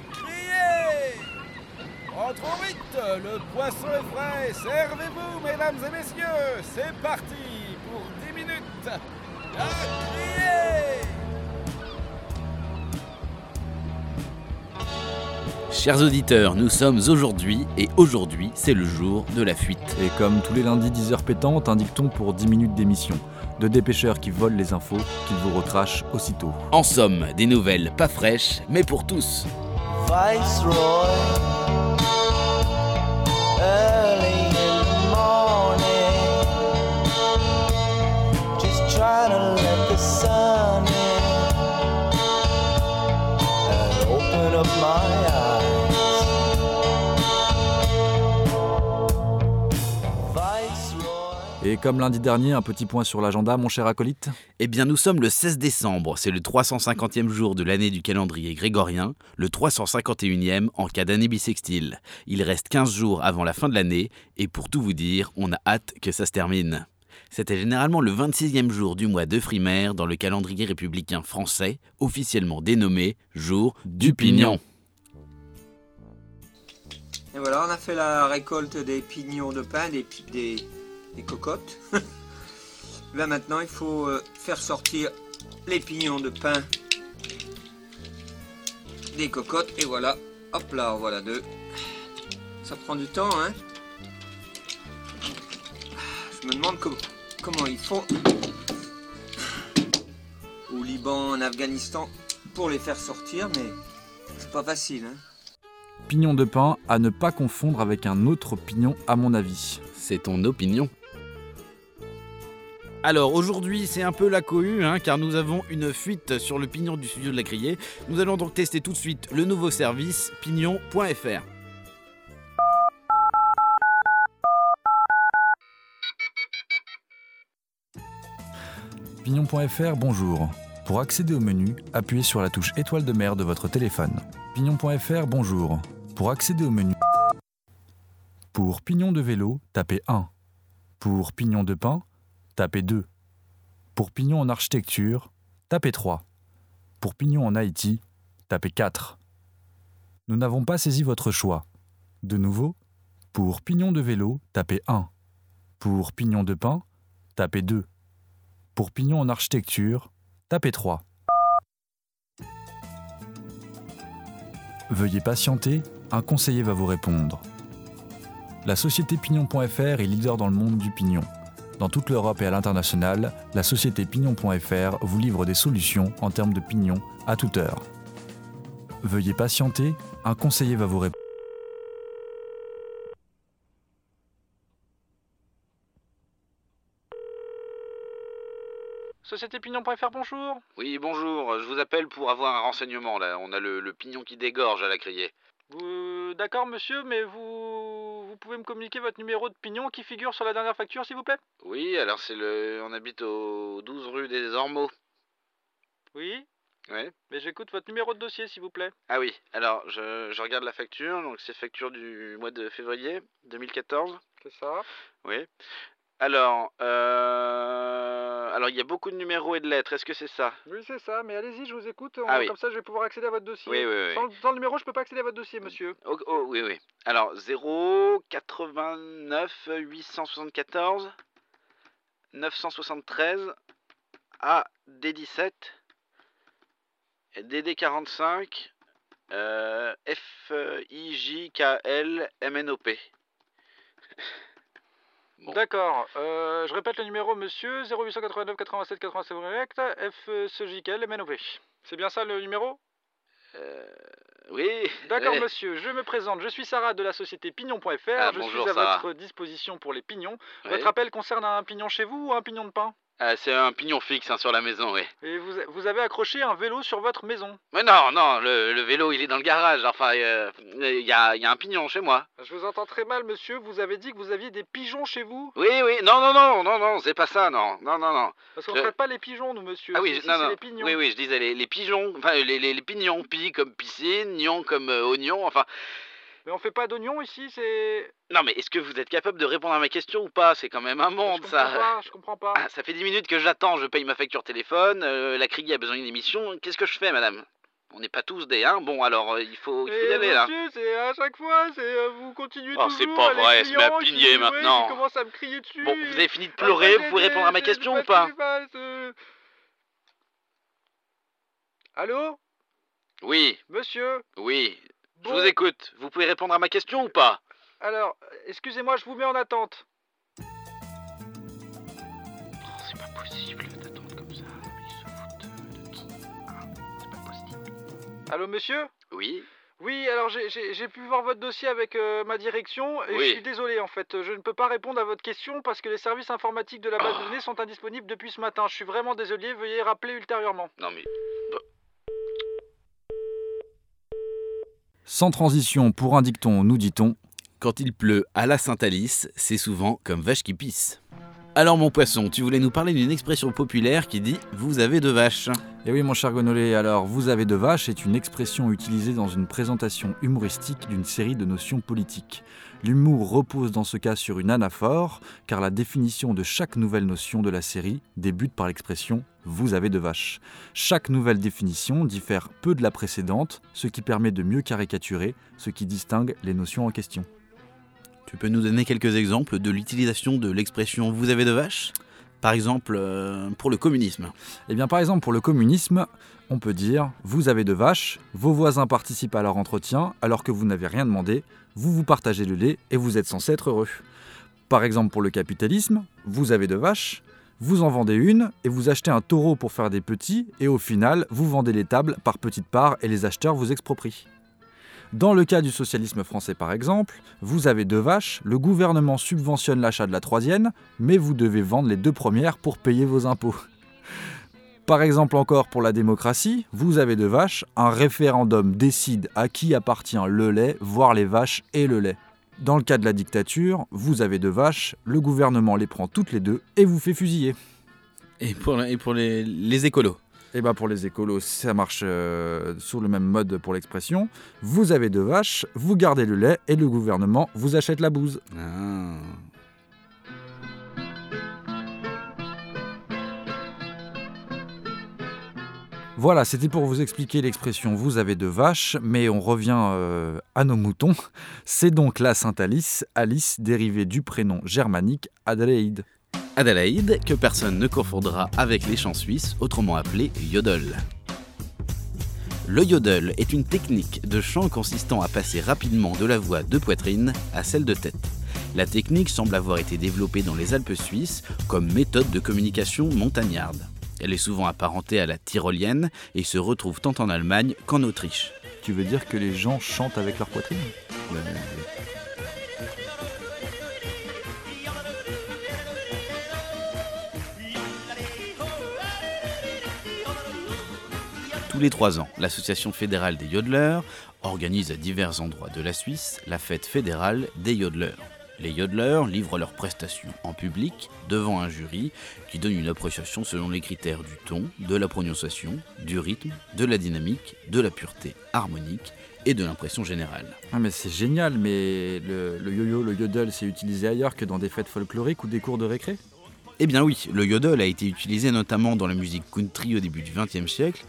Crier Rentrons vite, le poisson est frais, servez-vous mesdames et messieurs, c'est parti pour 10 minutes. À crier Chers auditeurs, nous sommes aujourd'hui et aujourd'hui c'est le jour de la fuite. Et comme tous les lundis 10h pétantes, un dicton pour 10 minutes d'émission. De dépêcheurs qui volent les infos, qu'ils vous recrachent aussitôt. En somme, des nouvelles pas fraîches, mais pour tous. Viceroy. Early in the morning. Just trying to Et comme lundi dernier, un petit point sur l'agenda, mon cher acolyte. Eh bien, nous sommes le 16 décembre, c'est le 350e jour de l'année du calendrier grégorien, le 351e en cas d'année bissextile. Il reste 15 jours avant la fin de l'année, et pour tout vous dire, on a hâte que ça se termine. C'était généralement le 26e jour du mois de frimaire dans le calendrier républicain français, officiellement dénommé jour du pignon. Et voilà, on a fait la récolte des pignons de pain, des, des, des cocottes. Là maintenant, il faut euh, faire sortir les pignons de pain des cocottes. Et voilà, hop là, en voilà deux. Ça prend du temps, hein Je me demande com- comment ils font au Liban, en Afghanistan, pour les faire sortir, mais c'est pas facile, hein Pignon de pain à ne pas confondre avec un autre pignon, à mon avis. C'est ton opinion. Alors aujourd'hui c'est un peu la cohue hein, car nous avons une fuite sur le pignon du studio de la criée. Nous allons donc tester tout de suite le nouveau service pignon.fr. Pignon.fr, bonjour. Pour accéder au menu, appuyez sur la touche étoile de mer de votre téléphone. Pignon.fr, bonjour. Pour accéder au menu. Pour pignon de vélo, tapez 1. Pour pignon de pain, tapez 2. Pour pignon en architecture, tapez 3. Pour pignon en Haïti, tapez 4. Nous n'avons pas saisi votre choix. De nouveau, pour pignon de vélo, tapez 1. Pour pignon de pain, tapez 2. Pour pignon en architecture, tapez 3. Veuillez patienter, un conseiller va vous répondre. La société Pignon.fr est leader dans le monde du pignon. Dans toute l'Europe et à l'international, la société Pignon.fr vous livre des solutions en termes de pignon à toute heure. Veuillez patienter, un conseiller va vous répondre. Société Pignon.fr, bonjour. Oui bonjour, je vous appelle pour avoir un renseignement là. On a le, le pignon qui dégorge à la criée. Vous... D'accord, monsieur, mais vous... vous pouvez me communiquer votre numéro de pignon qui figure sur la dernière facture, s'il vous plaît? Oui alors c'est le. On habite au 12 rue des Ormeaux. Oui? Ouais. Mais j'écoute votre numéro de dossier, s'il vous plaît. Ah oui, alors je, je regarde la facture, donc c'est facture du mois de février 2014. C'est ça? Oui. Alors, euh... alors il y a beaucoup de numéros et de lettres, est-ce que c'est ça? Oui, c'est ça, mais allez-y, je vous écoute. Ah oui. Comme ça, je vais pouvoir accéder à votre dossier. Oui, oui, oui. Sans, sans le numéro, je peux pas accéder à votre dossier, monsieur. Oh, oh, oui, oui. Alors, 0 89 874 973 A D17 DD 45 euh, F I J K L M N O P. Bon. D'accord. Euh, je répète le numéro, monsieur 0889 87 87 correct, FCJKL MNOP. C'est bien ça le numéro? Euh, oui. D'accord, monsieur, je me présente. Je suis Sarah de la société Pignon.fr. Ah, je bonjour, suis à Sarah. votre disposition pour les pignons. Votre appel concerne un pignon chez vous ou un pignon de pain? Ah, c'est un pignon fixe hein, sur la maison, oui. Et vous, vous avez accroché un vélo sur votre maison? Mais non, non, le, le vélo, il est dans le garage. Enfin, euh, il y, a, y a un pignon chez moi. Je vous entends très mal, monsieur. Vous avez dit que vous aviez des pigeons chez vous? Oui, oui, non, non, non, non, non, c'est pas ça, non, non, non, non. Parce qu'on Je- ne traite pas les pigeons, nous, monsieur. Ah oui, je- non, non. les pignons. Oui, oui, je disais les, les pigeons, enfin les, les, les pignons, pi comme piscine, nion comme euh, oignon, enfin. Mais on fait pas d'oignons ici, c'est. Non, mais est-ce que vous êtes capable de répondre à ma question ou pas? C'est quand même un je monde, comprends ça. pas, je comprends pas. Ah, ça fait 10 minutes que j'attends, je paye ma facture téléphone, euh, la criée a besoin d'une émission, qu'est-ce que je fais, madame? On n'est pas tous des, hein? Bon, alors, euh, il faut, il faut y aller, là. monsieur, c'est à chaque fois, c'est euh, vous continuez Oh, c'est pas vrai, se met à pigner maintenant. Qui commencent à me crier dessus. Bon, vous avez fini de Ah, pleurer, bah, vous pouvez répondre à ma question ou pas euh. Allô? Oui, Monsieur? Oui, je vous écoute. Vous pouvez répondre à ma question ou pas? Alors, excusez-moi, je vous mets en attente. C'est pas possible d'attendre comme ça. Ils se foutent de qui? C'est pas possible. Allô, monsieur? Oui Oui, alors j'ai- j'ai j'ai pu voir votre dossier avec euh, ma direction et Oui. je suis désolé en fait, je ne peux pas répondre à votre question parce que les services informatiques de la base Ah. de données sont indisponibles depuis ce matin. Je suis vraiment désolé, veuillez rappeler ultérieurement. Non mais... Sans transition pour un dicton, nous dit-on. Quand il pleut à la Saint-Alice, c'est souvent comme vache qui pisse. Alors mon poisson, tu voulais nous parler d'une expression populaire qui dit « vous avez deux vaches Et oui, mon cher Gonolé, alors vous avez de vache est une expression utilisée dans une présentation humoristique d'une série de notions politiques. L'humour repose dans ce cas sur une anaphore, car la définition de chaque nouvelle notion de la série débute par l'expression vous avez de vache. Chaque nouvelle définition diffère peu de la précédente, ce qui permet de mieux caricaturer ce qui distingue les notions en question. ». Tu peux nous donner quelques exemples de l'utilisation de l'expression « vous avez deux vaches » Par exemple, euh, pour le communisme? Eh bien, par exemple, pour le communisme, on peut dire Vous avez de vaches, vos voisins participent à leur entretien alors que vous n'avez rien demandé, vous vous partagez le lait et vous êtes censé être heureux. Par exemple, pour le capitalisme, vous avez de vaches, vous en vendez une et vous achetez un taureau pour faire des petits et au final, vous vendez les tables par petites parts et les acheteurs vous exproprient. Dans le cas du socialisme français par exemple, vous avez deux vaches, le gouvernement subventionne l'achat de la troisième, mais vous devez vendre les deux premières pour payer vos impôts. Par exemple encore pour la démocratie, vous avez deux vaches, un référendum décide à qui appartient le lait, voire les vaches et le lait. Dans le cas de la dictature, vous avez deux vaches, le gouvernement les prend toutes les deux et vous fait fusiller. Et pour, les écolos Et bah pour les écolos, ça marche euh, sur le même mode pour l'expression. Vous avez deux vaches, vous gardez le lait et le gouvernement vous achète la bouse. Ah. Voilà, c'était pour vous expliquer l'expression vous avez deux vaches, mais on revient euh, à nos moutons. C'est donc la Sainte Alice, Alice dérivée du prénom germanique Adelaide. Adélaïde, que personne ne confondra avec les chants suisses, autrement appelés yodel. Le yodel est une technique de chant consistant à passer rapidement de la voix de poitrine à celle de tête. La technique semble avoir été développée dans les Alpes suisses comme méthode de communication montagnarde. Elle est souvent apparentée à la tyrolienne et se retrouve tant en Allemagne qu'en Autriche. Tu veux dire que les gens chantent avec leur poitrine? Tous les trois ans, l'Association fédérale des yodeleurs organise à divers endroits de la Suisse la fête fédérale des yodeleurs. Les yodeleurs livrent leurs prestations en public devant un jury qui donne une appréciation selon les critères du ton, de la prononciation, du rythme, de la dynamique, de la pureté harmonique et de l'impression générale. Ah mais c'est génial, mais le, le yo-yo, le yodel, c'est utilisé ailleurs que dans des fêtes folkloriques ou des cours de récré? Eh bien oui, le yodel a été utilisé notamment dans la musique country au début du XXe siècle,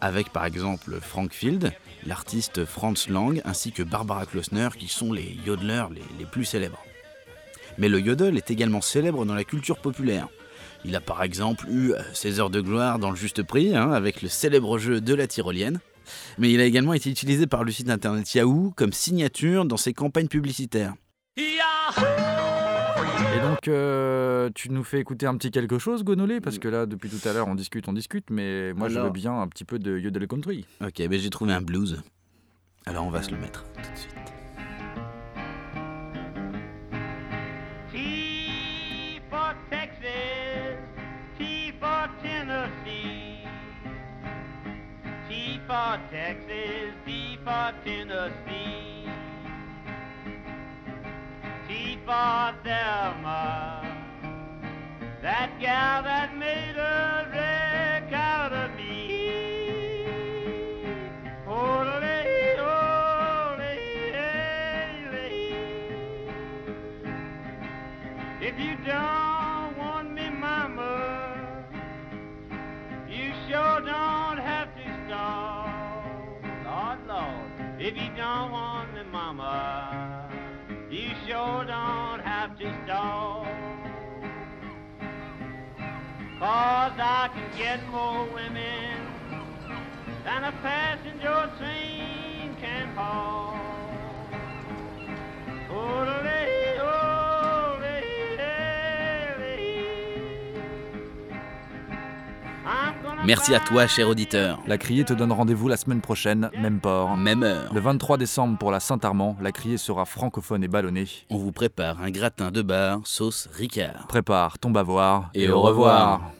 avec par exemple Frank Field, l'artiste Franz Lang, ainsi que Barbara Klossner, qui sont les yodeleurs les, plus célèbres. Mais le yodel est également célèbre dans la culture populaire. Il a par exemple eu euh, ses heures de gloire dans le juste prix, hein, avec le célèbre jeu de la tyrolienne. Mais il a également été utilisé par le site internet Yahoo comme signature dans ses campagnes publicitaires. Et donc, euh, tu nous fais écouter un petit quelque chose, Gonolé? Parce que là, depuis tout à l'heure, on discute, on discute, mais moi, je veux bien un petit peu de yodel country. Ok, ben j'ai trouvé un blues. Alors on va se le mettre tout de suite. T for Texas, T for Tennessee. T for Texas, T for Tennessee. For Thelma, uh, that gal that made a wreck out of me. Ole, ole, ole. If you don't want me, mama, you sure don't have to stall. Lord, Lord, if you don't want me, mama, you sure don't have to stall. Cause I can get more women than a passenger train can haul. Oh, Merci à toi, cher auditeur. La Criée te donne rendez-vous la semaine prochaine, même port. Même heure. Le 23 décembre pour la Saint-Armand, la Criée sera francophone et ballonnée. On vous prépare un gratin de bar sauce Ricard. Prépare ton bavoir Et au revoir.